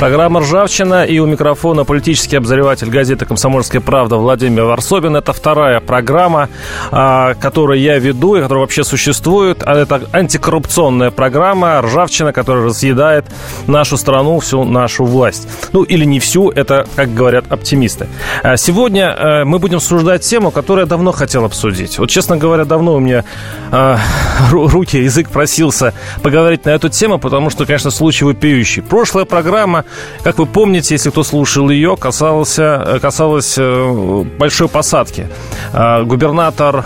Программа «Ржавчина» и у микрофона политический обозреватель газеты «Комсомольская правда» Владимир Варсобин. Это вторая программа, а, которую я веду и которая вообще существует. А это антикоррупционная программа «Ржавчина», которая разъедает нашу страну, всю нашу власть. Ну, или не всю, это, как говорят оптимисты. А сегодня мы будем обсуждать тему, которую я давно хотел обсудить. Вот, честно говоря, давно у меня руки, язык просился поговорить на эту тему, потому что, конечно, случай вопиющий. Прошлая программа как вы помните, если кто слушал ее, касался, э, касалась э, большой посадки. А, губернатор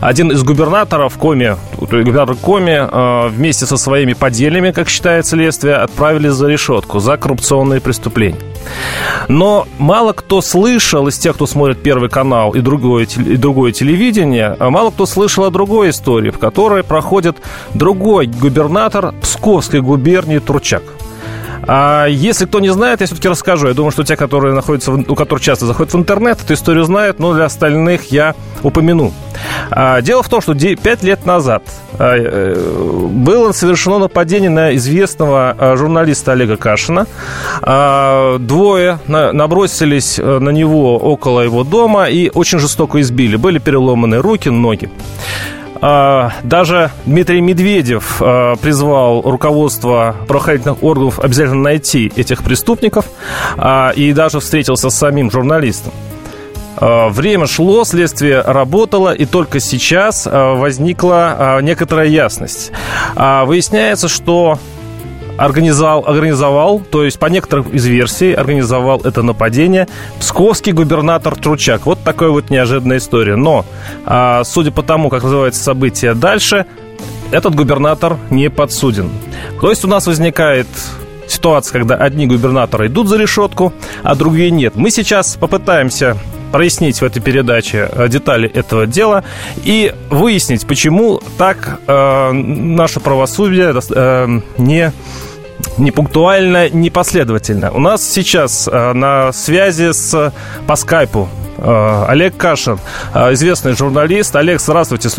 один из губернаторов Коми, губернатор Коми, э, вместе со своими подельными, как считает следствие, отправили за решетку за коррупционные преступления. Но мало кто слышал из тех, кто смотрит Первый канал и другое, и другое телевидение, мало кто слышал о другой истории, в которой проходит другой губернатор Псковской губернии Турчак. А если кто не знает, я все-таки расскажу. Я думаю, что те, которые находятся, в, у которых часто заходят в интернет, эту историю знают, но для остальных я упомяну. А, дело в том, что 5 лет назад а, э, было совершено нападение на известного а, журналиста Олега Кашина. А, двое на, набросились э, на него около его дома и очень жестоко избили. Были переломаны руки, ноги. А, даже Дмитрий Медведев а, призвал руководство правоохранительных органов обязательно найти этих преступников а, и даже встретился с самим журналистом. Время шло, следствие работало, и только сейчас возникла некоторая ясность. Выясняется, что организовал, организовал, то есть по некоторым из версий организовал это нападение псковский губернатор Тручак. Вот такая вот неожиданная история. Но, а, судя по тому, как называется событие дальше, этот губернатор не подсуден. То есть у нас возникает ситуация, когда одни губернаторы идут за решетку, а другие нет. Мы сейчас попытаемся прояснить в этой передаче э, детали этого дела и выяснить, почему так э, наше правосудие э, не не пунктуально, не последовательно. У нас сейчас э, на связи с, по скайпу э, Олег Кашин, э, известный журналист. Олег, здравствуйте.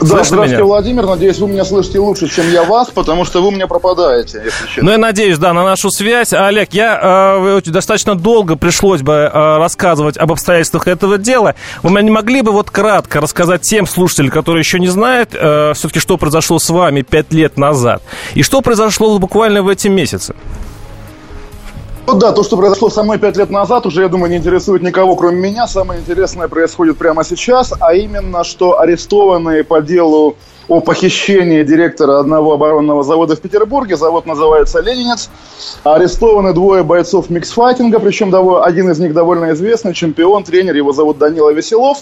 Да, здравствуйте, меня? Владимир. Надеюсь, вы меня слышите лучше, чем я вас, потому что вы меня пропадаете, если честно. Ну, я надеюсь, да, на нашу связь. Олег, я э, достаточно долго пришлось бы э, рассказывать об обстоятельствах этого дела. Вы меня не могли бы вот кратко рассказать тем слушателям, которые еще не знают, э, все-таки, что произошло с вами пять лет назад? И что произошло буквально в эти месяцы? Вот да, то, что произошло со мной пять лет назад, уже, я думаю, не интересует никого, кроме меня. Самое интересное происходит прямо сейчас, а именно, что арестованные по делу о похищении директора одного оборонного завода в Петербурге. Завод называется «Ленинец». Арестованы двое бойцов миксфайтинга, причем один из них довольно известный, чемпион, тренер, его зовут Данила Веселов.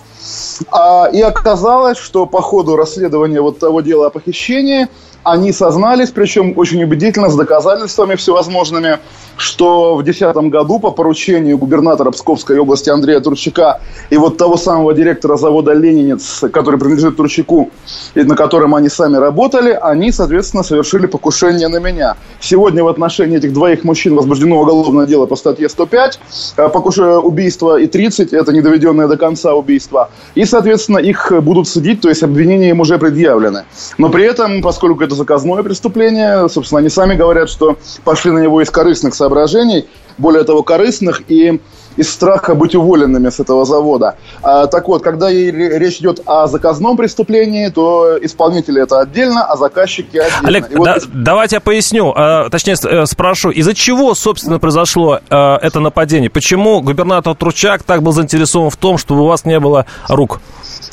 А, и оказалось, что по ходу расследования вот того дела о похищении они сознались, причем очень убедительно, с доказательствами всевозможными, что в 2010 году по поручению губернатора Псковской области Андрея Турчака и вот того самого директора завода «Ленинец», который принадлежит Турчаку, и на котором они сами работали, они, соответственно, совершили покушение на меня. Сегодня в отношении этих двоих мужчин возбуждено уголовное дело по статье 105, э, покушение убийства и 30, это недоведенное до конца убийство. И, соответственно, их будут судить, то есть обвинения им уже предъявлены. Но при этом, поскольку это заказное преступление, собственно, они сами говорят, что пошли на него из корыстных соображений, более того, корыстных и из страха быть уволенными с этого завода. А, так вот, когда речь идет о заказном преступлении, то исполнители это отдельно, а заказчики отдельно. Олег, вот... да, давайте я поясню, а, точнее э, спрошу, из-за чего, собственно, произошло а, это нападение? Почему губернатор Тручак так был заинтересован в том, чтобы у вас не было рук?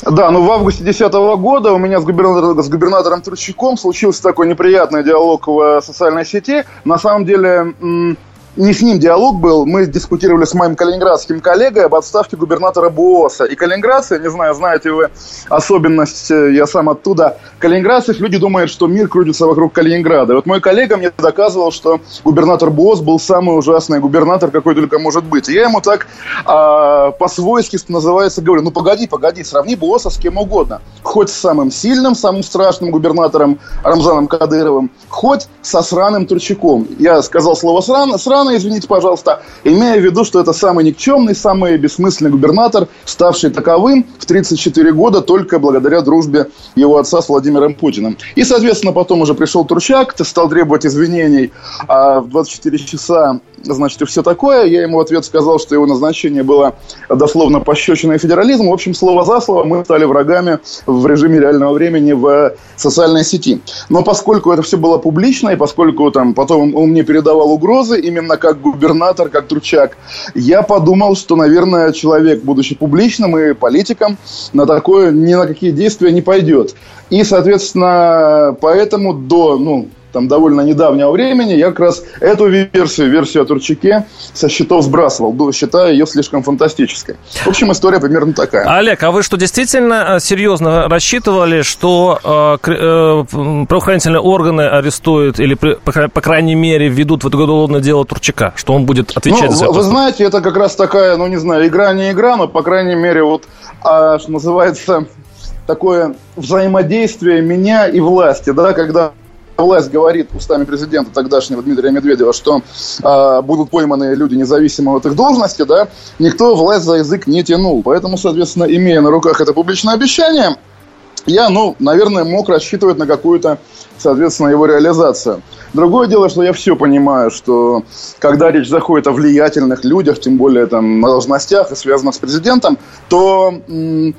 Да, ну в августе 2010 года у меня с губернатором, с губернатором Тручаком случился такой неприятный диалог в социальной сети. На самом деле не с ним диалог был, мы дискутировали с моим калининградским коллегой об отставке губернатора Буоса. И калининградцы, не знаю, знаете вы особенность, э, я сам оттуда, калининградцев люди думают, что мир крутится вокруг Калининграда. Вот мой коллега мне доказывал, что губернатор Буос был самый ужасный губернатор, какой только может быть. И я ему так а, по-свойски, называется, говорю, ну погоди, погоди, сравни Буоса с кем угодно. Хоть с самым сильным, самым страшным губернатором Рамзаном Кадыровым, хоть со сраным Турчаком. Я сказал слово сран, сран района, извините, пожалуйста, имея в виду, что это самый никчемный, самый бессмысленный губернатор, ставший таковым в 34 года только благодаря дружбе его отца с Владимиром Путиным. И, соответственно, потом уже пришел Турчак, стал требовать извинений а в 24 часа значит, и все такое. Я ему в ответ сказал, что его назначение было дословно пощечиной федерализму. В общем, слово за слово мы стали врагами в режиме реального времени в социальной сети. Но поскольку это все было публично, и поскольку там потом он мне передавал угрозы, именно как губернатор, как Тручак, я подумал, что, наверное, человек, будучи публичным и политиком, на такое ни на какие действия не пойдет. И, соответственно, поэтому до, ну, там довольно недавнего времени, я как раз эту версию, версию о Турчаке со счетов сбрасывал, считая ее слишком фантастической. В общем, история примерно такая. Олег, а вы что, действительно э, серьезно рассчитывали, что э, э, правоохранительные органы арестуют или, по, по крайней мере, введут в это уголовное дело Турчака, что он будет отвечать ну, за это? Вы знаете, это как раз такая, ну, не знаю, игра не игра, но, по крайней мере, вот, а, что называется, такое взаимодействие меня и власти, да, когда власть говорит устами президента тогдашнего Дмитрия Медведева, что э, будут пойманы люди независимо от их должности, да, никто власть за язык не тянул. Поэтому, соответственно, имея на руках это публичное обещание, я, ну, наверное, мог рассчитывать на какую-то, соответственно, его реализацию. Другое дело, что я все понимаю, что когда речь заходит о влиятельных людях, тем более там на должностях и связанных с президентом, то м-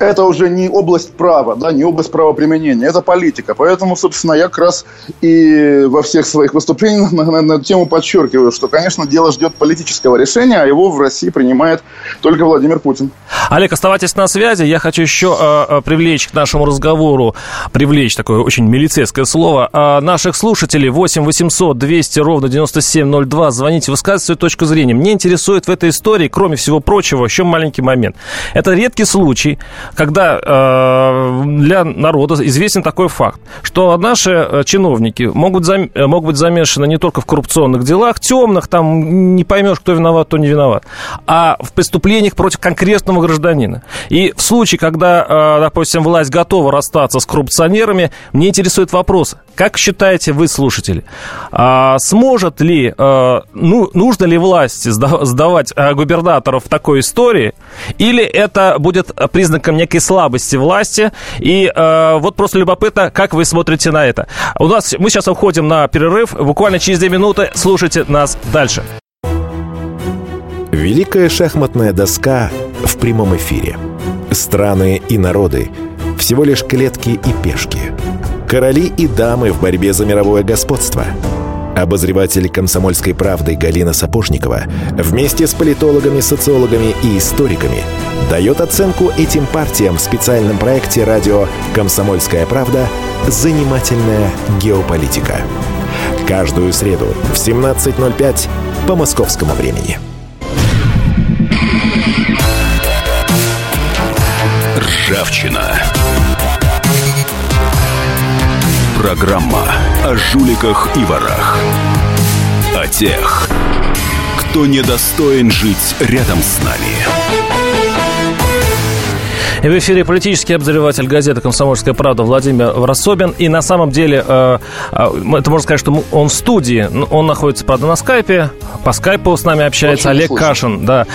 это уже не область права, да, не область правоприменения, это политика. Поэтому, собственно, я как раз и во всех своих выступлениях на, на, на тему подчеркиваю, что, конечно, дело ждет политического решения, а его в России принимает только Владимир Путин. Олег, оставайтесь на связи. Я хочу еще э, привлечь к нашему разговору, привлечь такое очень милицейское слово, э, наших слушателей 8 800 200 ровно 9702. Звоните, высказывайте свою точку зрения. Мне интересует в этой истории, кроме всего прочего, еще маленький момент. Это редкий случай, когда э, для народа известен такой факт, что наши э, чиновники могут, зам, э, могут быть замешаны не только в коррупционных делах, темных, там не поймешь, кто виноват, кто не виноват, а в преступлениях против конкретного гражданина. И в случае, когда, э, допустим, власть готова расстаться с коррупционерами, мне интересует вопрос, как считаете вы, слушатели, а сможет ли, э, ну, нужно ли власти сдавать э, губернаторов в такой истории, или это будет признаком некой слабости власти. И э, вот просто любопытно, как вы смотрите на это. У нас мы сейчас уходим на перерыв. Буквально через две минуты слушайте нас дальше. Великая шахматная доска в прямом эфире. Страны и народы – всего лишь клетки и пешки. Короли и дамы в борьбе за мировое господство – Обозреватель «Комсомольской правды» Галина Сапожникова вместе с политологами, социологами и историками дает оценку этим партиям в специальном проекте радио «Комсомольская правда. Занимательная геополитика». Каждую среду в 17.05 по московскому времени. Ржавчина. Программа о жуликах и ворах. О тех, кто недостоин жить рядом с нами. И в эфире политический обозреватель газеты «Комсомольская правда» Владимир Врасобин. И на самом деле, э, э, это можно сказать, что он в студии. Он находится, правда, на скайпе. По скайпу с нами общается Очень Олег слышно. Кашин. Да.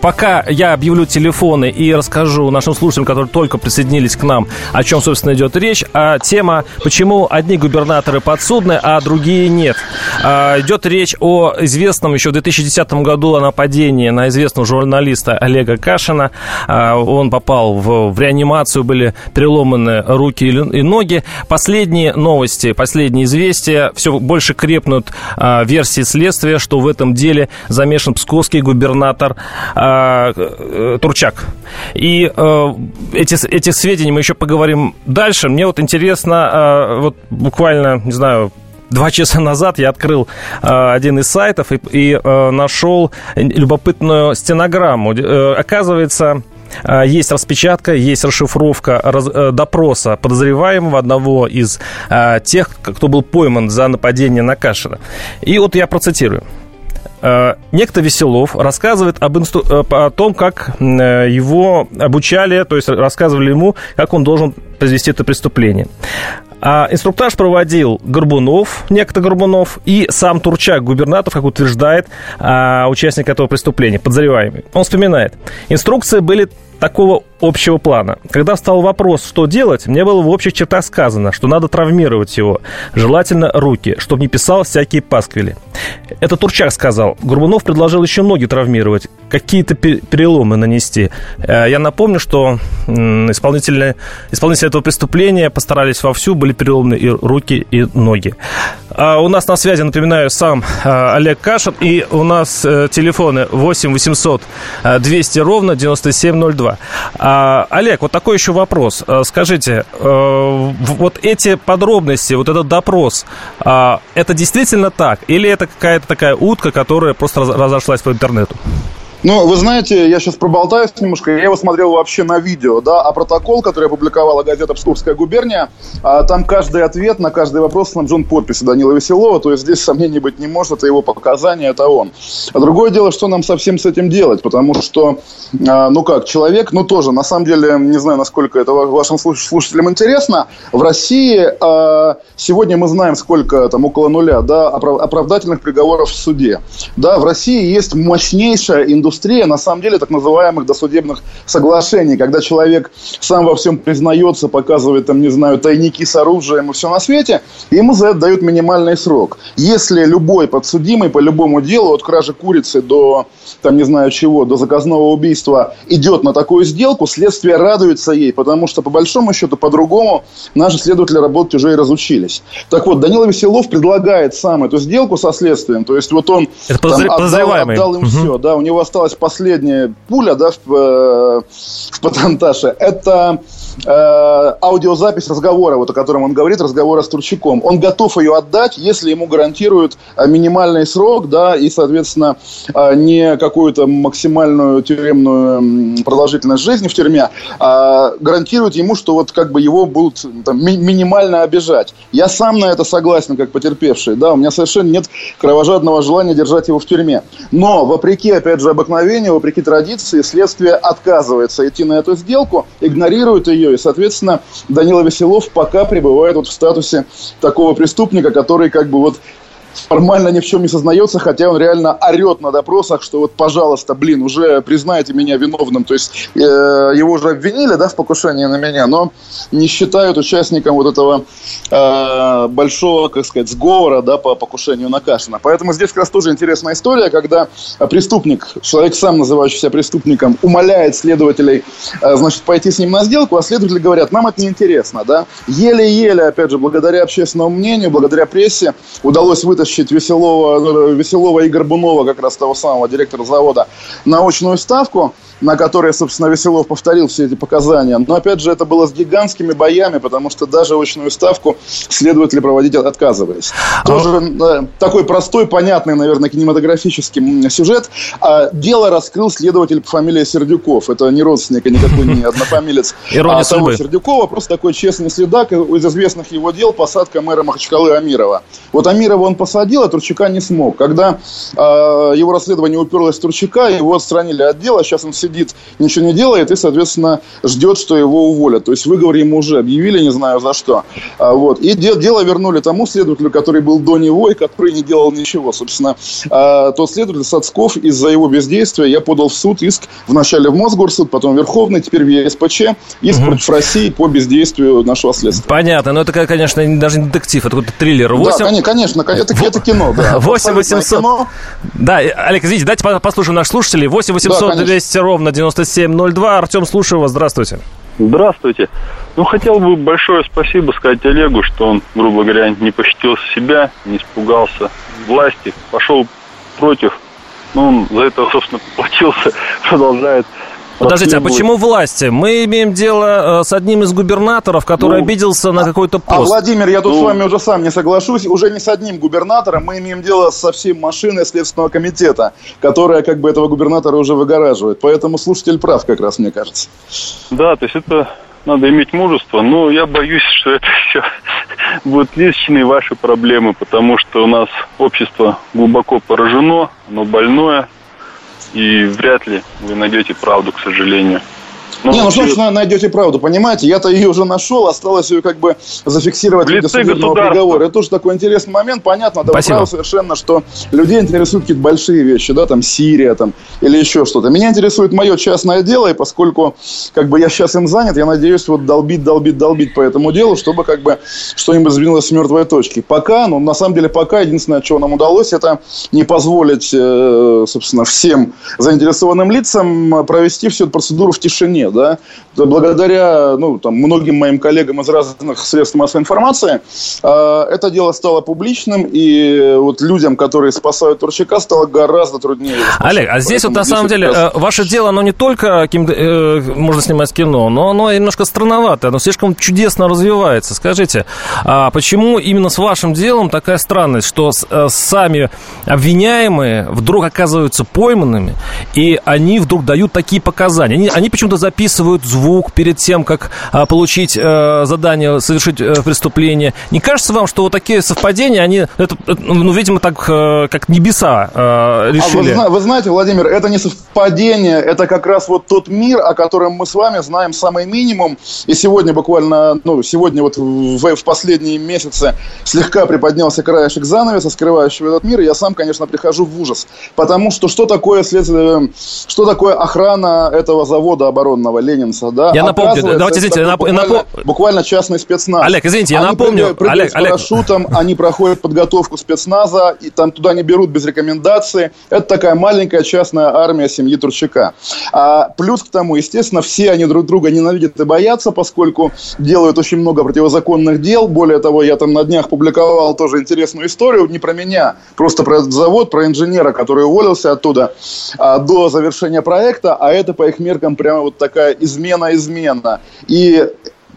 Пока я объявлю телефоны и расскажу нашим слушателям, которые только присоединились к нам, о чем, собственно, идет речь, а тема, почему одни губернаторы подсудны, а другие нет. А, идет речь о известном еще в 2010 году о нападении на известного журналиста Олега Кашина. А, он попал в, в реанимацию, были переломаны руки и ноги. Последние новости, последние известия, все больше крепнут а, версии следствия, что в этом деле замешан псковский губернатор а, э, Турчак. И э, эти, эти сведения мы еще поговорим дальше. Мне вот интересно, э, вот буквально, не знаю, Два часа назад я открыл э, один из сайтов и, и э, нашел любопытную стенограмму. Э, оказывается, э, есть распечатка, есть расшифровка раз, э, допроса подозреваемого одного из э, тех, кто был пойман за нападение на Кашина. И вот я процитирую. Э, некто Веселов рассказывает об инстру... Э, о том, как э, его обучали, то есть рассказывали ему, как он должен произвести это преступление. А инструктаж проводил Горбунов, некто Горбунов, и сам Турчак, губернатор, как утверждает а, участник этого преступления, подозреваемый. Он вспоминает. Инструкции были такого общего плана. Когда встал вопрос, что делать, мне было в общих чертах сказано, что надо травмировать его, желательно руки, чтобы не писал всякие пасквили. Это Турчак сказал. Горбунов предложил еще ноги травмировать, какие-то переломы нанести. Э, я напомню, что исполнители, исполнители этого преступления постарались вовсю, были переломаны и руки, и ноги. А у нас на связи, напоминаю, сам э, Олег Кашин, и у нас э, телефоны 8 800 200 ровно 9702. А, Олег, вот такой еще вопрос. Скажите, вот эти подробности, вот этот допрос, а, это действительно так? Или это какая-то такая утка, которая просто разошлась по интернету? Ну, вы знаете, я сейчас проболтаюсь немножко. Я его смотрел вообще на видео, да, а протокол, который опубликовала газета «Псковская губерния», а, там каждый ответ на каждый вопрос снабжен подписью Данила Веселова, то есть здесь сомнений быть не может, это его показания, это он. А другое дело, что нам совсем с этим делать, потому что, а, ну как, человек, ну тоже, на самом деле, не знаю, насколько это вашим слушателям интересно, в России а, сегодня мы знаем, сколько там, около нуля, да, оправдательных приговоров в суде. Да, в России есть мощнейшая индустрия индустрия, на самом деле, так называемых досудебных соглашений, когда человек сам во всем признается, показывает, там, не знаю, тайники с оружием и все на свете, ему за это дают минимальный срок. Если любой подсудимый по любому делу, от кражи курицы до, там, не знаю чего, до заказного убийства, идет на такую сделку, следствие радуется ей, потому что, по большому счету, по-другому наши следователи работать уже и разучились. Так вот, Данила Веселов предлагает сам эту сделку со следствием, то есть вот он это там, отдал, отдал им угу. все, да, у него осталось осталась последняя пуля да, в, э, в патронташе. Это аудиозапись разговора, вот о котором он говорит, разговора с Турчаком. Он готов ее отдать, если ему гарантируют э, минимальный срок, да, и, соответственно, э, не какую-то максимальную тюремную продолжительность жизни в тюрьме, а гарантируют ему, что вот как бы его будут там, ми- минимально обижать. Я сам на это согласен, как потерпевший, да, у меня совершенно нет кровожадного желания держать его в тюрьме. Но, вопреки, опять же, обыкновению, вопреки традиции, следствие отказывается идти на эту сделку, игнорирует ее, и, соответственно, Данила Веселов пока пребывает вот в статусе такого преступника, который как бы вот формально ни в чем не сознается, хотя он реально орет на допросах, что вот, пожалуйста, блин, уже признайте меня виновным. То есть э, его уже обвинили, да, в покушении на меня, но не считают участником вот этого э, большого, как сказать, сговора, да, по покушению на Кашина. Поэтому здесь как раз тоже интересная история, когда преступник, человек сам называющийся преступником, умоляет следователей, э, значит, пойти с ним на сделку, а следователи говорят, нам это неинтересно, да. Еле-еле, опять же, благодаря общественному мнению, благодаря прессе удалось вытащить вытащить Веселова, Веселова и Горбунова, как раз того самого директора завода, на очную ставку – на которой, собственно, Веселов повторил все эти показания. Но, опять же, это было с гигантскими боями, потому что даже очную ставку следователи проводить отказывались. А Тоже э, такой простой, понятный, наверное, кинематографический сюжет. А дело раскрыл следователь по фамилии Сердюков. Это не родственник, и никакой не однофамилец а того Сердюкова. Просто такой честный следак из известных его дел посадка мэра Махачкалы Амирова. Вот Амирова он посадил, а Турчака не смог. Когда э, его расследование уперлось в Турчака, его отстранили от дела, сейчас он сидит сидит, ничего не делает и, соответственно, ждет, что его уволят. То есть выговор ему уже объявили, не знаю за что. А, вот. И дело вернули тому следователю, который был до него и который не делал ничего. Собственно, а, тот следователь Сацков из-за его бездействия я подал в суд иск вначале в Мосгорсуд, потом в Верховный, теперь в ЕСПЧ. Иск угу. против России по бездействию нашего следствия. Понятно. Но это, конечно, даже не детектив, это какой-то триллер. 8... Да, конечно, это, это кино. Да. 8 800... Да, Олег, извините, давайте послушаем наших слушателей. 8 800 да, 200 ровно на 9702. Артем, слушаю вас. Здравствуйте. Здравствуйте. Ну, хотел бы большое спасибо сказать Олегу, что он, грубо говоря, не пощадился себя, не испугался власти, пошел против. Ну, он за это, собственно, поплатился, продолжает Подождите, а почему власти? Мы имеем дело э, с одним из губернаторов, который ну, обиделся на какой-то а, пост. А, Владимир, я тут ну, с вами уже сам не соглашусь. Уже не с одним губернатором, мы имеем дело со всей машиной Следственного комитета, которая как бы этого губернатора уже выгораживает. Поэтому слушатель прав как раз, мне кажется. Да, то есть это надо иметь мужество, но я боюсь, что это все будут личные ваши проблемы, потому что у нас общество глубоко поражено, оно больное, и вряд ли вы найдете правду, к сожалению. Ну, не, ну точно найдете правду, понимаете? Я-то ее уже нашел, осталось ее как бы зафиксировать в виде судебного приговора. Это тоже такой интересный момент. Понятно, да, правы совершенно, что людей интересуют какие-то большие вещи, да, там Сирия там, или еще что-то. Меня интересует мое частное дело, и поскольку как бы я сейчас им занят, я надеюсь вот долбить, долбить, долбить по этому делу, чтобы как бы что-нибудь сдвинулось с мертвой точки. Пока, ну, на самом деле, пока единственное, чего нам удалось, это не позволить, э, собственно, всем заинтересованным лицам провести всю эту процедуру в тишине да, благодаря ну, там, многим моим коллегам из разных средств массовой информации, э, это дело стало публичным, и вот людям, которые спасают Турчака, стало гораздо труднее. Олег, а здесь вот на самом деле раз... Э, ваше дело, оно не только э, можно снимать кино, но оно немножко странновато, оно слишком чудесно развивается. Скажите, а почему именно с вашим делом такая странность, что э, сами обвиняемые вдруг оказываются пойманными, и они вдруг дают такие показания? Они, они почему-то записывают звук перед тем, как а, получить а, задание, совершить а, преступление. Не кажется вам, что вот такие совпадения, они, это, ну, видимо, так, как небеса решили? А вы, вы знаете, Владимир, это не совпадение, это как раз вот тот мир, о котором мы с вами знаем самый минимум. И сегодня буквально, ну, сегодня вот в, в последние месяцы слегка приподнялся краешек занавеса, скрывающего этот мир, и я сам, конечно, прихожу в ужас. Потому что что такое следствие, что такое охрана этого завода оборонного? Главного ленинца, да. Я напомню, давайте, извините, нап... буквально, напом... буквально частный спецназ. Олег, извините, я они напомню. Прыгают, Олег, с парашютом, Олег. они проходят подготовку спецназа, и там туда не берут без рекомендации. Это такая маленькая частная армия семьи Турчака. А плюс к тому, естественно, все они друг друга ненавидят и боятся, поскольку делают очень много противозаконных дел. Более того, я там на днях публиковал тоже интересную историю, не про меня, просто про этот завод, про инженера, который уволился оттуда а, до завершения проекта, а это по их меркам прямо вот такая измена измена. И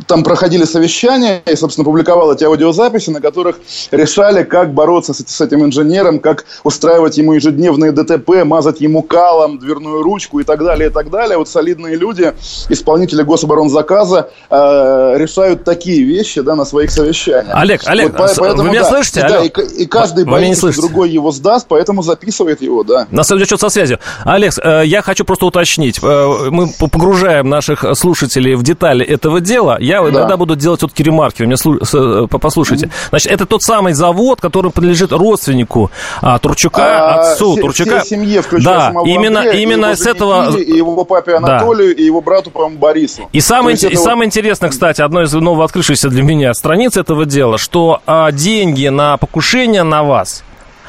там проходили совещания, и, собственно, публиковал эти аудиозаписи, на которых решали, как бороться с, с этим инженером, как устраивать ему ежедневные ДТП, мазать ему калом, дверную ручку и так далее, и так далее. Вот солидные люди, исполнители гособоронзаказа, э, решают такие вещи да, на своих совещаниях. Олег, Олег, вот, поэтому, вы меня да, слышите? Да, и, и каждый боится, что другой его сдаст, поэтому записывает его, да. На самом деле, что со связью. Олег, э, я хочу просто уточнить. Э, мы погружаем наших слушателей в детали этого дела. Я да. иногда буду делать все-таки ремарки, вы меня слу... Э, послушайте. Значит, это тот самый завод, который принадлежит родственнику а, Турчука, а, отцу все, Турчука. Все семье, да, именно, Андрея, именно с этого... И его папе Анатолию, да. и его брату, по-моему, Борису. И самое, и это... самое интересное, кстати, одно из новооткрывшихся для меня страниц этого дела, что а, деньги на покушение на вас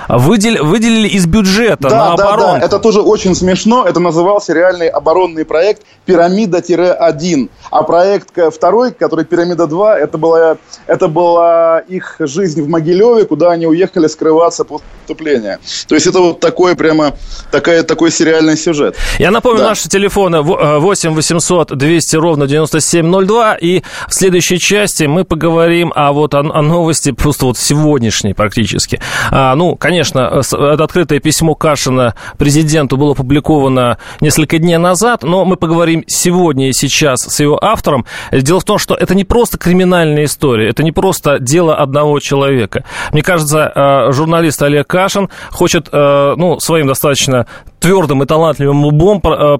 выдел, выделили из бюджета да, на оборону. Да, да, это тоже очень смешно. Это назывался реальный оборонный проект «Пирамида-1». А проект второй, который «Пирамида-2», это была, это была их жизнь в Могилеве, куда они уехали скрываться после поступления. То есть это вот такой прямо такая, такой сериальный сюжет. Я напомню, да. наши телефоны 8 800 200 ровно 9702. И в следующей части мы поговорим о, вот, о, о новости просто вот сегодняшней практически. А, ну, конечно, это открытое письмо Кашина президенту было опубликовано несколько дней назад, но мы поговорим сегодня и сейчас с его автором. Дело в том, что это не просто криминальная история, это не просто дело одного человека. Мне кажется, э, журналист Олег Кашин хочет, э, ну, своим достаточно твердым и талантливым лбом э,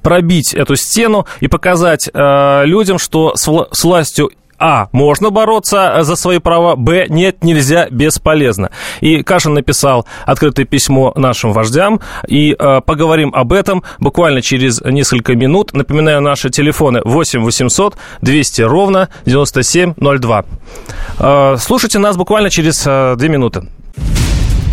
пробить эту стену и показать людям, что с властью а. Можно бороться за свои права. Б. Нет, нельзя, бесполезно. И Кашин написал открытое письмо нашим вождям. И э, поговорим об этом буквально через несколько минут. Напоминаю, наши телефоны 8 800 200 ровно 9702. Э, слушайте нас буквально через э, 2 минуты.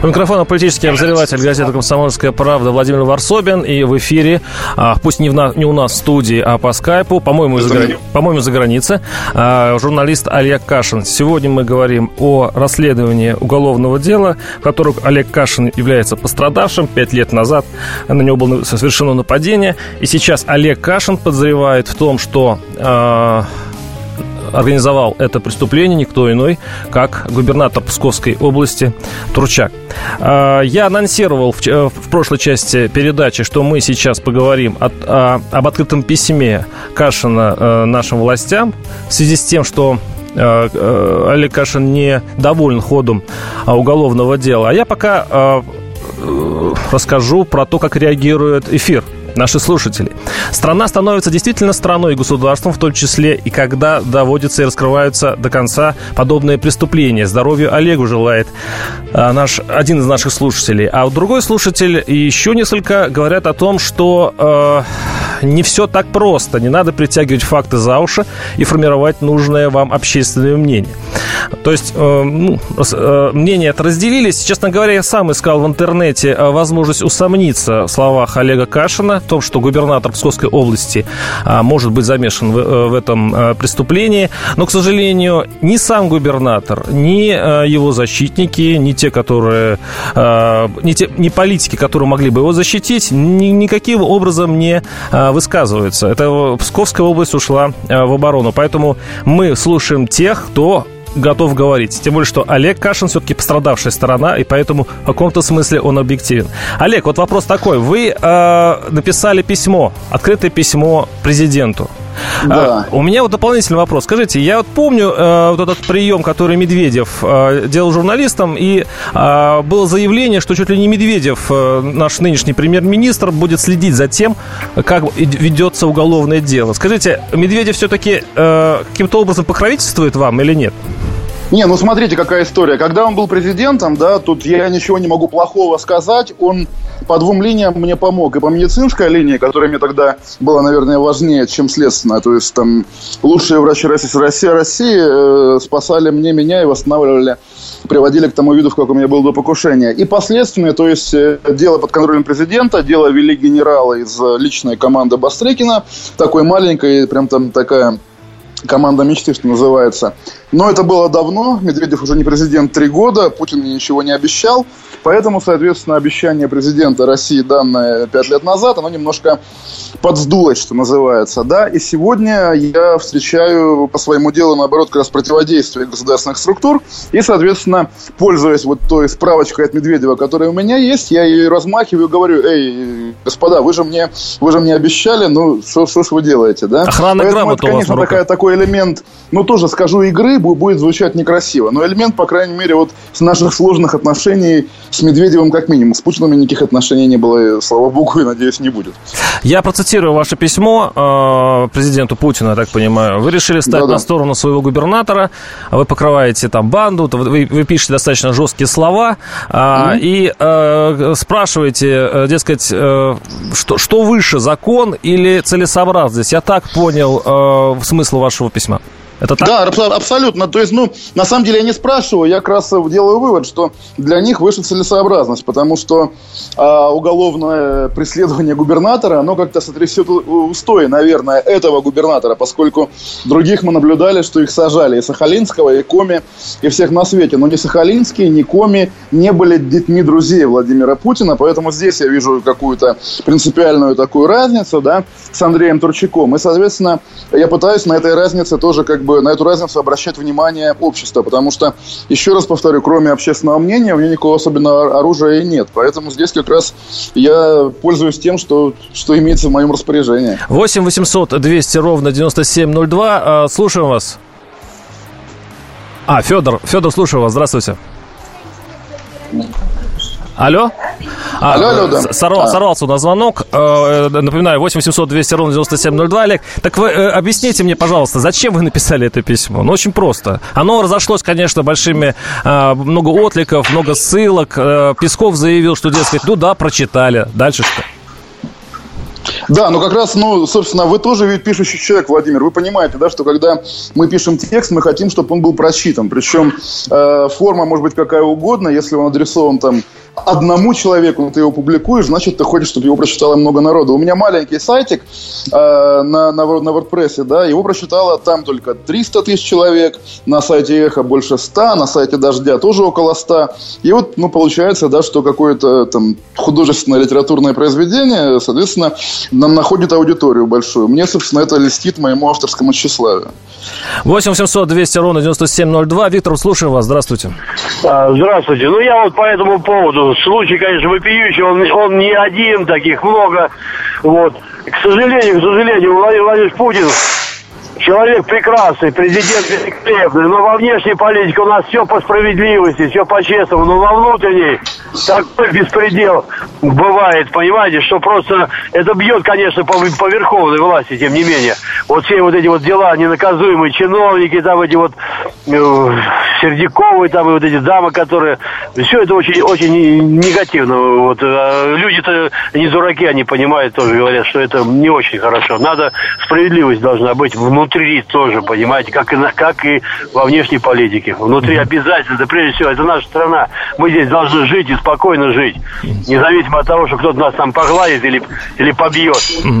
У микрофона политический обозреватель газеты «Комсомольская правда» Владимир Варсобин. И в эфире, а, пусть не, в на, не у нас в студии, а по скайпу, по-моему, за, грани, по-моему, за границей, а, журналист Олег Кашин. Сегодня мы говорим о расследовании уголовного дела, в котором Олег Кашин является пострадавшим. Пять лет назад на него было совершено нападение. И сейчас Олег Кашин подозревает в том, что а, организовал это преступление никто иной, как губернатор Псковской области Турчак. А, я анонсировал в, в прошлой части передачи, что мы сейчас поговорим от, о, об открытом письме Кашина э, нашим властям в связи с тем, что э, э, Олег Кашин не доволен ходом уголовного дела. А я пока расскажу про то, как реагирует эфир наши слушатели. Страна становится действительно страной и государством, в том числе и когда доводятся и раскрываются до конца подобные преступления. Здоровью Олегу желает а, наш, один из наших слушателей. А другой слушатель и еще несколько говорят о том, что э, не все так просто. Не надо притягивать факты за уши и формировать нужное вам общественное мнение. То есть э, ну, э, мнения это разделились. Честно говоря, я сам искал в интернете э, возможность усомниться в словах Олега Кашина в том, что губернатор Псковской области э, может быть замешан в, э, этом э, преступлении. Но, к сожалению, ни сам губернатор, ни э, его защитники, ни те, которые, э, ни, те, ни политики, которые могли бы его защитить, ни, никаким образом не высказываются. Это Псковская область ушла в оборону. Поэтому мы слушаем тех, кто готов говорить. Тем более, что Олег Кашин все-таки пострадавшая сторона, и поэтому в каком-то смысле он объективен. Олег, вот вопрос такой. Вы э, написали письмо, открытое письмо президенту. Да. А, у меня вот дополнительный вопрос. Скажите, я вот помню э, вот этот прием, который Медведев э, делал журналистам, и э, было заявление, что чуть ли не Медведев, э, наш нынешний премьер-министр, будет следить за тем, как ведется уголовное дело. Скажите, Медведев все-таки э, каким-то образом покровительствует вам или нет? Не, ну смотрите, какая история. Когда он был президентом, да, тут я ничего не могу плохого сказать. Он по двум линиям мне помог. И по медицинской линии, которая мне тогда была, наверное, важнее, чем следственная. То есть там лучшие врачи России, России, России э, спасали мне, меня и восстанавливали, приводили к тому виду, в каком я был до покушения. И последственные, то есть э, дело под контролем президента, дело вели генерала из личной команды Бастрыкина, такой маленькой, прям там такая команда мечты, что называется. Но это было давно, Медведев уже не президент три года, Путин ничего не обещал, поэтому, соответственно, обещание президента России, данное пять лет назад, оно немножко подсдулось, что называется, да, и сегодня я встречаю по своему делу, наоборот, как раз противодействие государственных структур, и, соответственно, пользуясь вот той справочкой от Медведева, которая у меня есть, я ее размахиваю и говорю, эй, господа, вы же мне, вы же мне обещали, ну, что ж вы делаете, да? Охранная грамота это, конечно, такая, такой элемент, ну, тоже скажу, игры, будет звучать некрасиво. Но элемент, по крайней мере, вот с наших сложных отношений с Медведевым как минимум. С Путиным никаких отношений не было, слава богу, и, надеюсь, не будет. Я процитирую ваше письмо э, президенту Путину, я так понимаю. Вы решили стать Да-да. на сторону своего губернатора, вы покрываете там банду, вы, вы пишете достаточно жесткие слова э, mm-hmm. и э, спрашиваете, э, дескать, э, что, что выше, закон или целесообразность? Я так понял э, смысл вашего письма. Это так? Да, абсолютно. То есть, ну, на самом деле я не спрашиваю, я как раз делаю вывод, что для них выше целесообразность, потому что а, уголовное преследование губернатора, оно как-то сотрясет устои, наверное, этого губернатора, поскольку других мы наблюдали, что их сажали, и Сахалинского, и Коми, и всех на свете. Но ни Сахалинский, ни Коми не были детьми друзей Владимира Путина, поэтому здесь я вижу какую-то принципиальную такую разницу, да, с Андреем Турчаком. И, соответственно, я пытаюсь на этой разнице тоже как бы на эту разницу обращать внимание общества, потому что, еще раз повторю, кроме общественного мнения, у меня никакого особенного оружия и нет. Поэтому здесь как раз я пользуюсь тем, что, что имеется в моем распоряжении. 8 800 200 ровно 9702. А, слушаем вас. А, Федор, Федор, слушаю вас. Здравствуйте. Алло? А, алло, алло, да. Сорвал, а. Сорвался на звонок. Э, напоминаю, 8700 200 ровно 9702, Олег. Так вы э, объясните мне, пожалуйста, зачем вы написали это письмо? Ну, очень просто. Оно разошлось, конечно, большими... Э, много откликов, много ссылок. Песков заявил, что, дескать, ну да, прочитали. Дальше что? Да, ну как раз, ну, собственно, вы тоже ведь пишущий человек, Владимир. Вы понимаете, да, что когда мы пишем текст, мы хотим, чтобы он был просчитан. Причем э, форма может быть какая угодно, если он адресован там одному человеку ты его публикуешь, значит, ты хочешь, чтобы его прочитало много народу. У меня маленький сайтик э, на, на, на WordPress, да, его прочитало там только 300 тысяч человек, на сайте Эхо больше 100, на сайте Дождя тоже около 100. И вот, ну, получается, да, что какое-то там художественное литературное произведение, соответственно, нам находит аудиторию большую. Мне, собственно, это листит моему авторскому тщеславию. 8 700 200 ровно 9702. Виктор, слушаю вас. Здравствуйте. А, здравствуйте. Ну, я вот по этому поводу случай, конечно, вопиющий, он, он не один, таких много. Вот. К сожалению, к сожалению, Владимир Владимирович Путин человек прекрасный, президент великолепный, но во внешней политике у нас все по справедливости, все по-честному, но во внутренней такой беспредел бывает, понимаете, что просто это бьет, конечно, по, по верховной власти, тем не менее. Вот все вот эти вот дела, ненаказуемые чиновники, там эти вот э, Сердяковые, там и вот эти дамы, которые... Все это очень, очень негативно. Вот, э, люди-то не дураки, они понимают тоже, говорят, что это не очень хорошо. Надо, справедливость должна быть внутри тоже, понимаете, как и, на, как и во внешней политике. Внутри обязательно, да прежде всего, это наша страна. Мы здесь должны жить и спокойно жить. Независимо от того, что кто-то нас там погладит или, или побьет.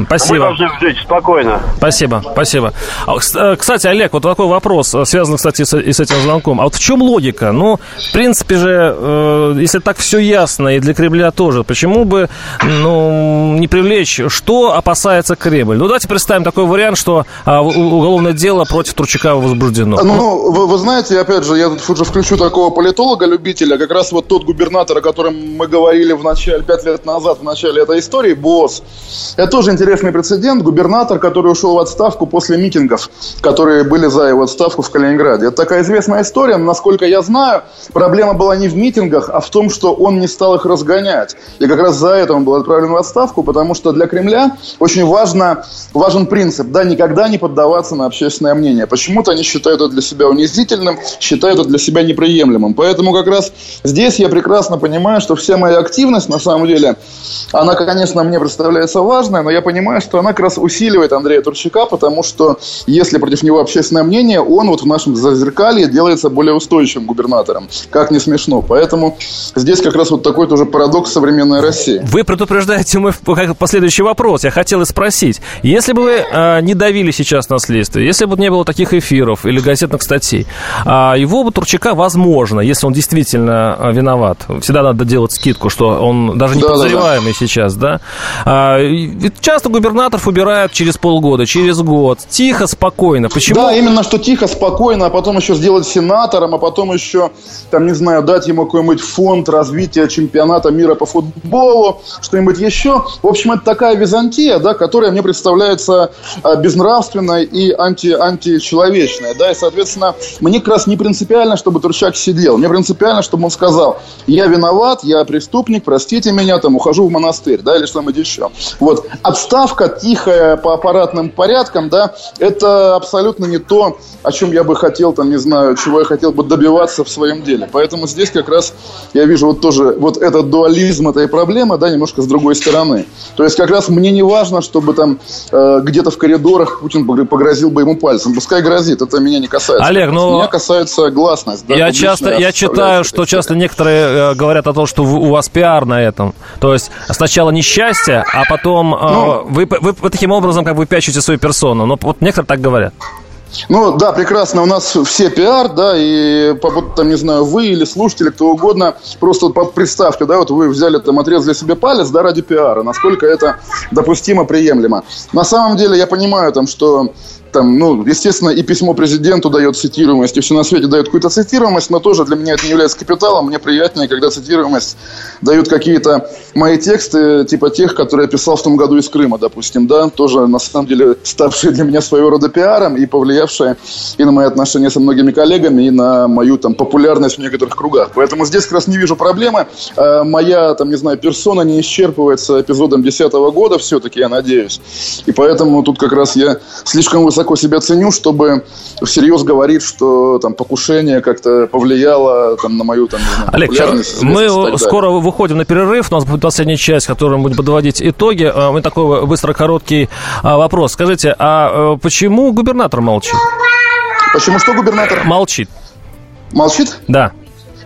Спасибо. Мы должны жить спокойно. Спасибо, спасибо. А, э, кстати, Олег, вот такой вопрос, э, связанный, кстати, и с этим звонком. А вот в чем логика? Ну, в принципе же, э, если так все ясно, и для Кремля тоже, почему бы, ну, не привлечь, что опасается Кремль? Ну, давайте представим такой вариант, что а, уголовное дело против Турчака возбуждено. Ну, вы, вы знаете, опять же, я тут уже включу такого политолога-любителя, как раз вот тот губернатор, о котором мы говорили в начале, пять лет назад, в начале этой истории, БОС. Это тоже интересный прецедент. Губернатор, который ушел в отставку после митингов, которые были за его отставку в Калининграде. Это такая известная история. Насколько я знаю, проблема была не в митингах, а в том, что он не стал их разгонять. И как раз за это он был отправлен в отставку, потому что для Кремля очень важно, важен принцип, да, никогда не поддаваться на общественное мнение. Почему-то они считают это для себя унизительным, считают это для себя неприемлемым. Поэтому как раз здесь я прекрасно понимаю, что вся моя активность, на самом деле, она, конечно, мне представляется важной, но я понимаю, что она как раз усиливает Андрея Турчака, потому что если против него общественное мнение, он вот в нашем зазеркалье делается более устойчивым губернатором. Как не смешно. Поэтому здесь как раз вот такой тоже парадокс современной России. Вы предупреждаете мой последующий вопрос. Я хотел и спросить. Если бы вы э, не давили сейчас на следствие, если бы не было таких эфиров или газетных статей, э, его бы Турчака, возможно, если он действительно э, виноват, всегда надо делать скидку, что он даже не да, подозреваемый да, да. сейчас, да? А, часто губернаторов убирают через полгода, через год. Тихо, спокойно. Почему? Да, именно что тихо, спокойно, а потом еще сделать сенатором, а потом еще, там, не знаю, дать ему какой-нибудь фонд развития чемпионата мира по футболу, что-нибудь еще. В общем, это такая Византия, да, которая мне представляется а, безнравственной и анти античеловечной, да, и, соответственно, мне как раз не принципиально, чтобы Турчак сидел. Мне принципиально, чтобы он сказал, я виноват, я преступник, простите меня, там, ухожу в монастырь, да, или что-нибудь еще. Вот. Отставка тихая по аппаратным порядкам, да, это абсолютно не то, о чем я бы хотел, там, не знаю, чего я хотел бы добиваться в своем деле. Поэтому здесь как раз я вижу вот тоже вот этот дуализм этой проблемы, да, немножко с другой стороны. То есть как раз мне не важно, чтобы там э, где-то в коридорах Путин погрозил бы ему пальцем. Пускай грозит, это меня не касается. Олег, ну... Меня касается гласность. Да, я часто, я читаю, что часто некоторые э, говорят о том, что у вас пиар на этом. То есть сначала несчастье, а потом э, ну, вы, вы, вы таким образом как бы пячете свою персону. Но вот некоторые так говорят. Ну, да, прекрасно. У нас все пиар, да, и там, не знаю, вы или слушатели, кто угодно, просто представьте, да, вот вы взяли там, отрезали себе палец, да, ради пиара. Насколько это допустимо, приемлемо. На самом деле, я понимаю, там, что там, ну, естественно, и письмо президенту дает цитируемость, и все на свете дает какую-то цитируемость, но тоже для меня это не является капиталом. Мне приятнее, когда цитируемость дают какие-то мои тексты, типа тех, которые я писал в том году из Крыма, допустим, да, тоже, на самом деле, ставшие для меня своего рода пиаром и повлиявшие и на мои отношения со многими коллегами, и на мою, там, популярность в некоторых кругах. Поэтому здесь как раз не вижу проблемы. А моя, там, не знаю, персона не исчерпывается эпизодом 2010 года все-таки, я надеюсь. И поэтому тут как раз я слишком высоко высоко себя ценю, чтобы всерьез говорить, что там покушение как-то повлияло там, на мою там, знаю, Олег, популярность. мы скоро выходим на перерыв. У нас будет последняя часть, в которой мы будем подводить итоги. А, Мы такой быстро короткий а, вопрос. Скажите, а э, почему губернатор молчит? Почему что губернатор Молчит. молчит? Да.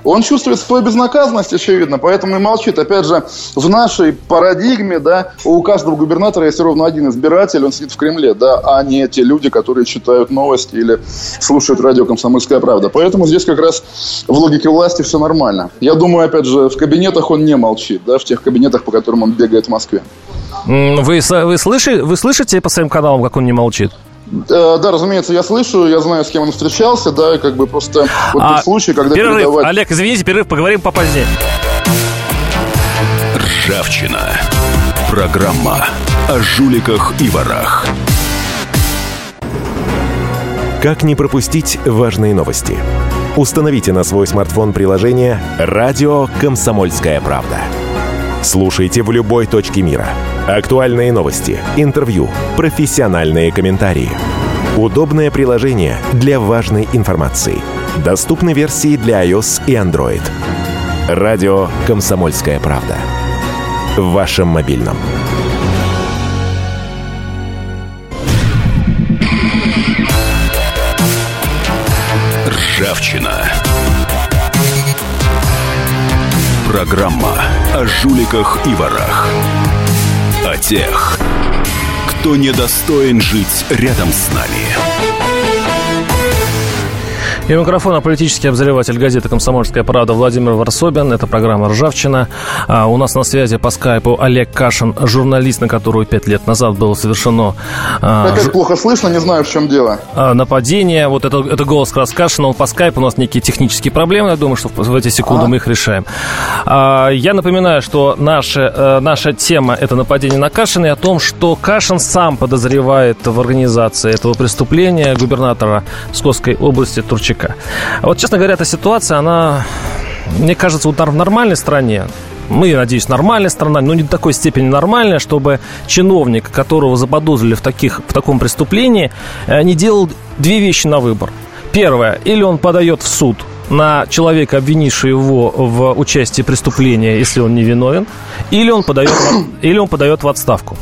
Он чувствует свою безнаказанность, очевидно, поэтому и молчит. Опять же, в нашей парадигме, да, у каждого губернатора есть ровно один избиратель, он сидит в Кремле, да, а не те люди, которые читают новости или слушают радио «Комсомольская правда». Поэтому здесь как раз в логике власти все нормально. Я думаю, опять же, в кабинетах он не молчит, да, в тех кабинетах, по которым он бегает в Москве. Вы, вы, слыши, вы слышите по своим каналам, как он не молчит? Э, Да, разумеется, я слышу, я знаю, с кем он встречался, да, и как бы просто вот А, тот случай, когда перерыв. передавать... Олег, извините, перерыв, поговорим попозднее. Ржавчина. Программа о жуликах и ворах. Как не пропустить важные новости? Установите на свой смартфон приложение «Радио Комсомольская правда». Слушайте в любой точке мира. Актуальные новости, интервью, профессиональные комментарии. Удобное приложение для важной информации. Доступны версии для iOS и Android. Радио «Комсомольская правда». В вашем мобильном. Ржавчина. Программа о жуликах и ворах. О тех, кто недостоин жить рядом с нами. И микрофона политический обозреватель газеты «Комсомольская правда» Владимир Варсобин. Это программа «Ржавчина». А у нас на связи по скайпу Олег Кашин, журналист, на которого пять лет назад было совершено а, Опять жу- плохо слышно, не знаю, в чем дело. а, нападение. Вот это, это голос как раз Кашина, он по скайпу. У нас некие технические проблемы. Я думаю, что в, в эти секунды мы их решаем. А, я напоминаю, что наша, э, наша тема – это нападение на Кашина и о том, что Кашин сам подозревает в организации этого преступления губернатора Псковской области Турчака. А Вот, честно говоря, эта ситуация, она, мне кажется, вот в нормальной стране, мы, надеюсь, нормальная страна, но не до такой степени нормальная, чтобы чиновник, которого заподозрили в, таких, в таком преступлении, э, не делал две вещи на выбор. Первое, или он подает в суд на человека, обвинившего его в участии преступления, если он не виновен, или он подает, или он подает в отставку.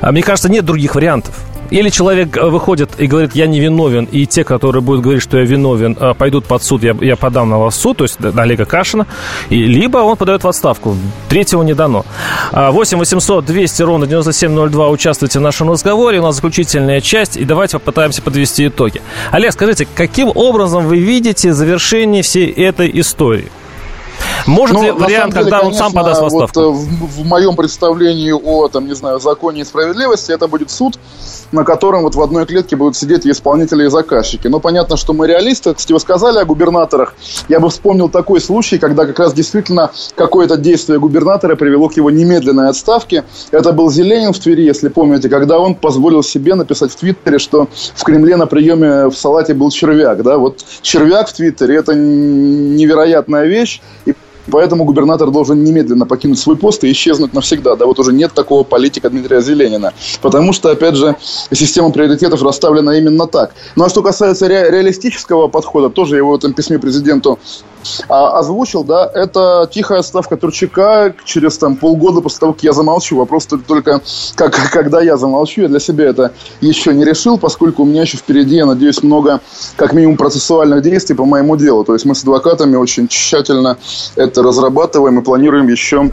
А Мне кажется, нет других вариантов. Или человек э, выходит и говорит, я не виновен, и те, которые будут говорить, что я виновен, э, пойдут под суд, я, я подам на вас суд, то есть на Олега Кашина, и, либо он подает в отставку. Третьего не дано. А, 8 800 200 ровно 9702 участвуйте в нашем разговоре, у нас заключительная часть, и давайте попытаемся подвести итоги. Олег, скажите, каким образом вы видите завершение всей этой истории? Может Ну, ли вариант, деле, когда он сам подаст в отставку? Вот, э, в, в моем представлении о, там, не знаю, законе и справедливости, это будет суд, на котором вот в одной клетке будут сидеть и исполнители, и заказчики. Но понятно, что мы реалисты. Кстати, вы сказали о губернаторах. Я бы вспомнил такой случай, когда как раз действительно какое-то действие губернатора привело к его немедленной отставке. Это был Зеленин в Твери, если помните, когда он позволил себе написать в Твиттере, что в Кремле на приеме в салате был червяк. Да? Вот червяк в Твиттере – это невероятная вещь. И Поэтому губернатор должен немедленно покинуть свой пост и исчезнуть навсегда. Да, вот уже нет такого политика Дмитрия Зеленина. Потому что, опять же, система приоритетов расставлена именно так. Ну, а что касается ре- реалистического подхода, тоже его в этом письме президенту а, озвучил, да, это тихая отставка Турчака через там полгода после того, как я замолчу. Вопрос только- только, как, когда я замолчу, я для себя это еще не решил, поскольку у меня еще впереди, я надеюсь, много, как минимум, процессуальных действий по моему делу. То есть мы с адвокатами очень тщательно это разрабатываем и планируем еще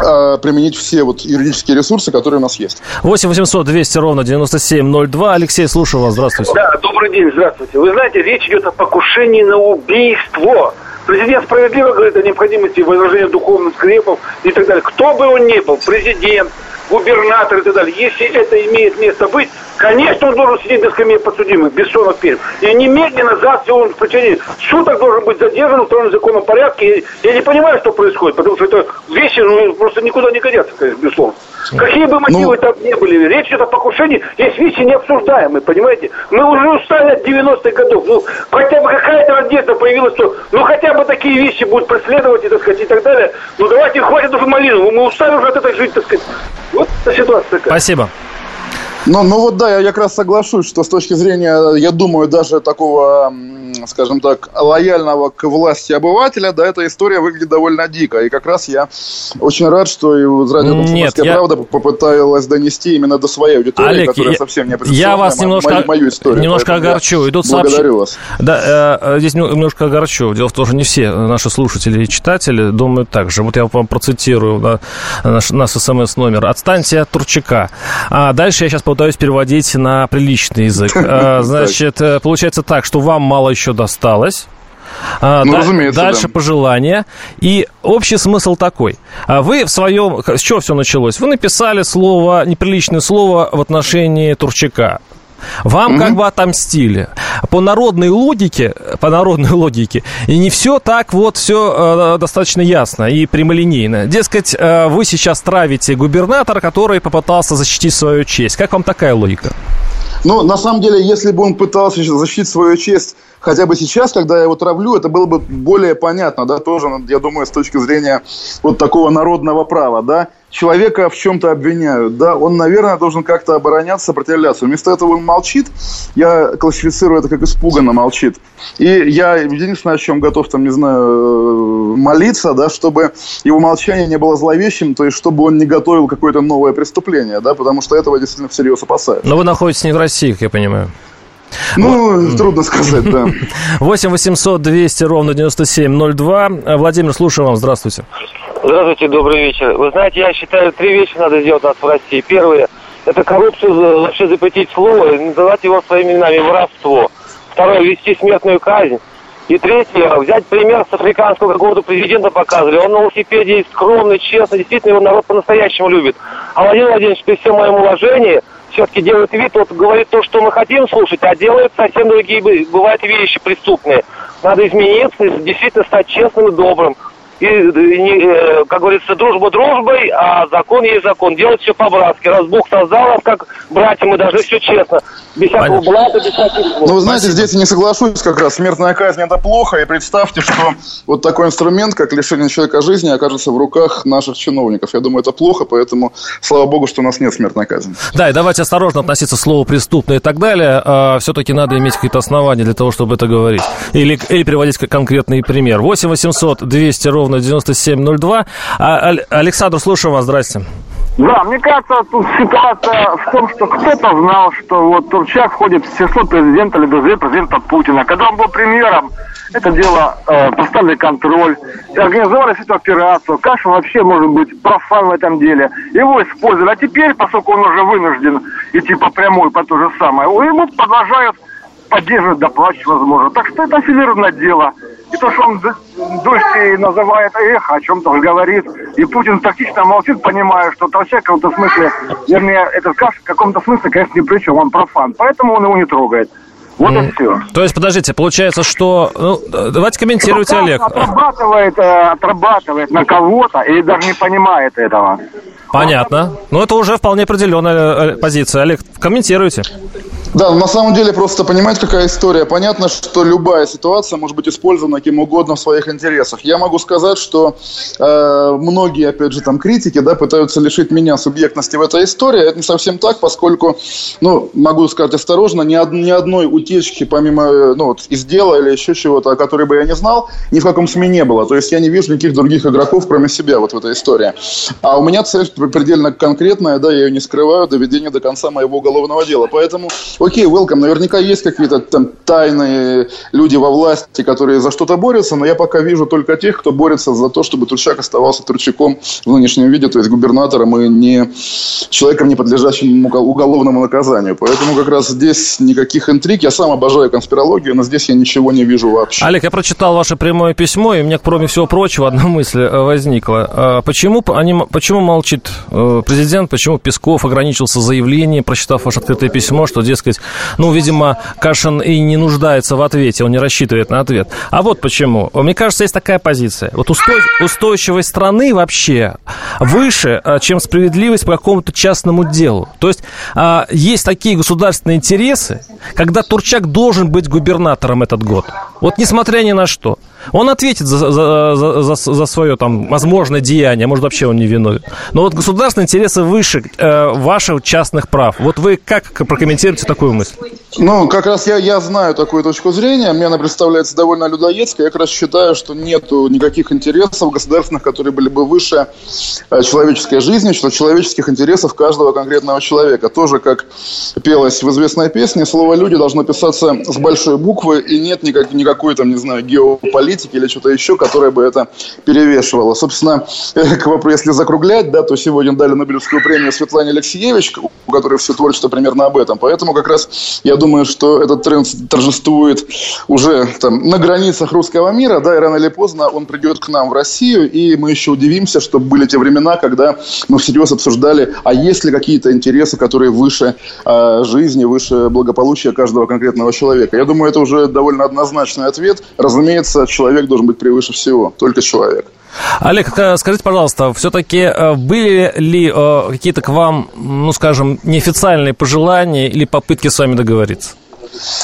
а, применить все вот юридические ресурсы, которые у нас есть. 8 800 200 ровно 9702. Алексей, слушаю вас. Здравствуйте. Да, добрый день, здравствуйте. Вы знаете, речь идет о покушении на убийство. Президент справедливо говорит о необходимости возражения духовных скрепов и так далее. Кто бы он ни был, президент, губернатор и так далее, если это имеет место быть, конечно, он должен сидеть на скамье подсудимых, Бессонов перед. И немедленно завтра он в течение суток должен быть задержан в установленном законном порядке. Я не понимаю, что происходит, потому что это вещи ну, просто никуда не годятся, конечно, безусловно. Какие бы мотивы там ни были, речь идет о покушении, есть вещи необсуждаемые, понимаете? Мы уже устали от 90-х годов. Ну, хотя бы какая-то надежда появилась, что ну хотя бы такие вещи будут преследовать и, так сказать, и так далее. Ну давайте хватит уже малину, мы устали уже от этой жить, так сказать. Вот ситуация. Спасибо. Ну, ну вот да, я как раз соглашусь, что с точки зрения, я думаю, даже такого, скажем так, лояльного к власти обывателя, да, эта история выглядит довольно дико. И как раз я очень рад, что и радио «Комсомольская я... правда» попыталась донести именно до своей аудитории, Олег, которая я, совсем не Я вас немножко, мою, мою историю. немножко огорчу. Идут благодарю сообщ... вас. Да, э, здесь немножко огорчу. Дело в том, что не все наши слушатели и читатели думают так же. Вот я вам процитирую да, наш, наш смс-номер. «Отстаньте от Турчака». А дальше я сейчас попытаюсь переводить на приличный язык. А, значит, э, получается так, что вам мало еще досталось. А, ну, да, разумеется, дальше да. пожелания. И общий смысл такой. А вы в своем... С чего все началось? Вы написали слово, неприличное слово в отношении Турчака. Вам mm-hmm. как бы отомстили. По народной логике, по народной логике, и не все так вот все э, достаточно ясно и прямолинейно. Дескать, э, вы сейчас травите губернатора, который попытался защитить свою честь. Как вам такая логика? Ну, на самом деле, если бы он пытался защитить свою честь хотя бы сейчас, когда я его травлю, это было бы более понятно, да, тоже, я думаю, с точки зрения вот такого народного права, да, человека в чем-то обвиняют, да, он, наверное, должен как-то обороняться, сопротивляться. Вместо этого он молчит, я классифицирую это как испуганно молчит. И я единственное, о чем готов, там, не знаю, молиться, да, чтобы его молчание не было зловещим, то есть, чтобы он не готовил какое-то новое преступление, да, потому что этого действительно всерьез опасаются. Но вы находитесь не в России, как я понимаю. Ну, трудно сказать, да. 8 800 200 ровно 9702. Владимир, слушаю вам. Здравствуйте. Здравствуйте, добрый вечер. Вы знаете, я считаю, три вещи надо сделать у нас в России. Первое – это коррупцию вообще запретить слово, называть его своими именами воровство. Второе – ввести смертную казнь. И третье, взять пример с африканского какого-то президента показывали. Он на велосипеде скромный, честный, действительно его народ по-настоящему любит. А Владимир Владимирович, при всем моем уважении, все-таки делает вид, вот говорит то, что мы хотим слушать, а делает совсем другие, бывают вещи преступные. Надо измениться, действительно стать честным и добрым и, и э, как говорится, дружба дружбой, а закон есть закон. Делать все по-братски. Раз Бог создал нас как братья, мы должны все честно. Без всякого блата, без всяких. Ну, вы знаете, здесь я не соглашусь как раз. Смертная казнь – это плохо. И представьте, что вот такой инструмент, как лишение человека жизни, окажется в руках наших чиновников. Я думаю, это плохо, поэтому слава богу, что у нас нет смертной казни. Да, и давайте осторожно относиться к слову «преступно» и так далее. А, все-таки надо иметь какие-то основания для того, чтобы это говорить. Или, или приводить конкретный пример. 8 800 200 ровно ровно 9702. А, Александр, слушаю вас, здрасте. Да, мне кажется, тут ситуация в том, что кто-то знал, что вот Турчак входит в число президента или друзей президента Путина. Когда он был премьером, это дело э, поставили контроль, и организовали эту операцию. Кашин вообще может быть профан в этом деле. Его использовали. А теперь, поскольку он уже вынужден идти по прямой, по то же самое, ему продолжают поддерживать, доплачивать, возможно. Так что это аффилированное дело. И то, что он дождь называет эхо, о чем-то говорит. И Путин тактично молчит, понимая, что Толчак в каком-то смысле, вернее, этот Каш в каком-то смысле, конечно, ни при чем, он профан. Поэтому он его не трогает. Вот mm. и все. То есть, подождите, получается, что... Ну, давайте комментируйте, Олег. Отрабатывает, э, отрабатывает на кого-то и даже не понимает этого. Понятно. Ну, это уже вполне определенная э, позиция. Олег, комментируйте. Да, на самом деле просто понимаете, какая история. Понятно, что любая ситуация может быть использована кем угодно в своих интересах. Я могу сказать, что э, многие, опять же, там критики, да, пытаются лишить меня субъектности в этой истории. Это не совсем так, поскольку, ну, могу сказать осторожно, ни, од- ни одной утечки, помимо, э, ну, вот, из дела или еще чего-то, о которой бы я не знал, ни в каком СМИ не было. То есть я не вижу никаких других игроков, кроме себя, вот в этой истории. А у меня цель предельно конкретная, да, я ее не скрываю, доведение до конца моего уголовного дела. Поэтому окей, welcome, наверняка есть какие-то там тайные люди во власти, которые за что-то борются, но я пока вижу только тех, кто борется за то, чтобы Турчак оставался Турчаком в нынешнем виде, то есть губернатором и не человеком, не подлежащим уголовному наказанию. Поэтому как раз здесь никаких интриг. Я сам обожаю конспирологию, но здесь я ничего не вижу вообще. Олег, я прочитал ваше прямое письмо, и у меня, кроме всего прочего, одна мысль э, возникла. А почему, они, почему молчит э, президент, почему Песков ограничился заявлением, прочитав ваше открытое письмо, что, дескать, ну, видимо, Кашин и не нуждается в ответе, он не рассчитывает на ответ. А вот почему. Мне кажется, есть такая позиция. Вот устой, устойчивость страны вообще выше, а, чем справедливость по какому-то частному делу. То есть а, есть такие государственные интересы, когда Турчак должен быть губернатором этот год. Вот несмотря ни на что. Он ответит за, за, за, за, свое там возможное деяние, может вообще он не виновен. Но вот государственные интересы выше э, ваших частных прав. Вот вы как прокомментируете такую мысль? Ну, как раз я, я знаю такую точку зрения. Мне она представляется довольно людоедской. Я как раз считаю, что нет никаких интересов государственных, которые были бы выше э, человеческой жизни, что человеческих интересов каждого конкретного человека. Тоже, как пелось в известной песне, слово «люди» должно писаться с большой буквы, и нет никак, никакой, там, не знаю, геополитики или что-то еще, которое бы это перевешивало. Собственно, к вопросу, если закруглять, да, то сегодня дали Нобелевскую премию Светлане Алексеевич, у которой все творчество примерно об этом. Поэтому как раз я думаю, что этот тренд торжествует уже там, на границах русского мира, да, и рано или поздно он придет к нам в Россию, и мы еще удивимся, что были те времена, когда мы всерьез обсуждали, а есть ли какие-то интересы, которые выше э, жизни, выше благополучия каждого конкретного человека. Я думаю, это уже довольно однозначный ответ. Разумеется, человек должен быть превыше всего, только человек. Олег, скажите, пожалуйста, все-таки э, были ли э, какие-то к вам, ну, скажем, неофициальные пожелания или попытки с вами договориться?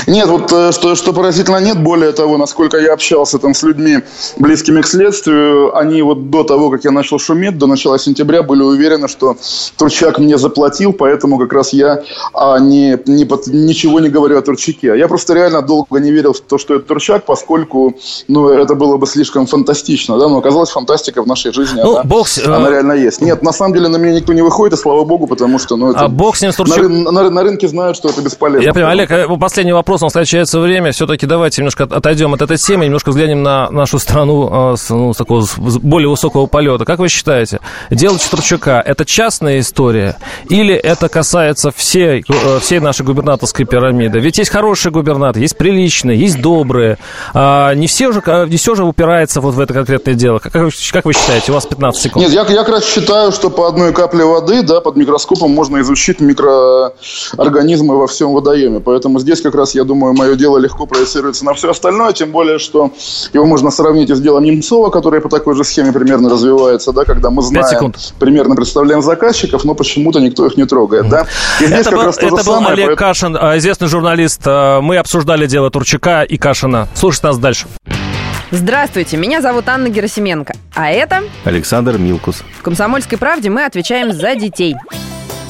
Нет, вот э, что, что поразительно, нет. Более того, насколько я общался там с людьми, близкими к следствию, они вот до того, как я начал шуметь, до начала сентября были уверены, что Турчак мне заплатил, поэтому как раз я а, не, не, ничего не говорю о Турчаке. Я просто реально долго не верил в то, что это Турчак, поскольку ну, это было бы слишком фантастично. Да? Но оказалось, фантастика в нашей жизни, ну, она, бог, она э... реально есть. Нет, на самом деле на меня никто не выходит, и слава богу, потому что ну, это, а бог с ним с Турчак... на, на, на рынке знают, что это бесполезно. Я понимаю, Олег, последний последний вопрос, у нас встречается время. Все-таки давайте немножко отойдем от этой темы, немножко взглянем на нашу страну с, ну, с такого с более высокого полета. Как вы считаете, дело Четверчака – это частная история или это касается всей, э, всей нашей губернаторской пирамиды? Ведь есть хорошие губернаторы, есть приличные, есть добрые. А не все же, не все же упирается вот в это конкретное дело. Как, как вы считаете? У вас 15 секунд. Нет, я, я как раз считаю, что по одной капле воды да, под микроскопом можно изучить микроорганизмы во всем водоеме. Поэтому здесь как раз, я думаю, мое дело легко проецируется на все остальное, тем более, что его можно сравнить и с делом Немцова, которое по такой же схеме примерно развивается, да, когда мы знаем, примерно представляем заказчиков, но почему-то никто их не трогает, да. И здесь это как был, раз то это же был самое, Олег поэтому... Кашин, а, известный журналист. А, мы обсуждали дело Турчака и Кашина. Слушайте нас дальше. Здравствуйте, меня зовут Анна Герасименко, а это... Александр Милкус. В «Комсомольской правде» мы отвечаем за детей.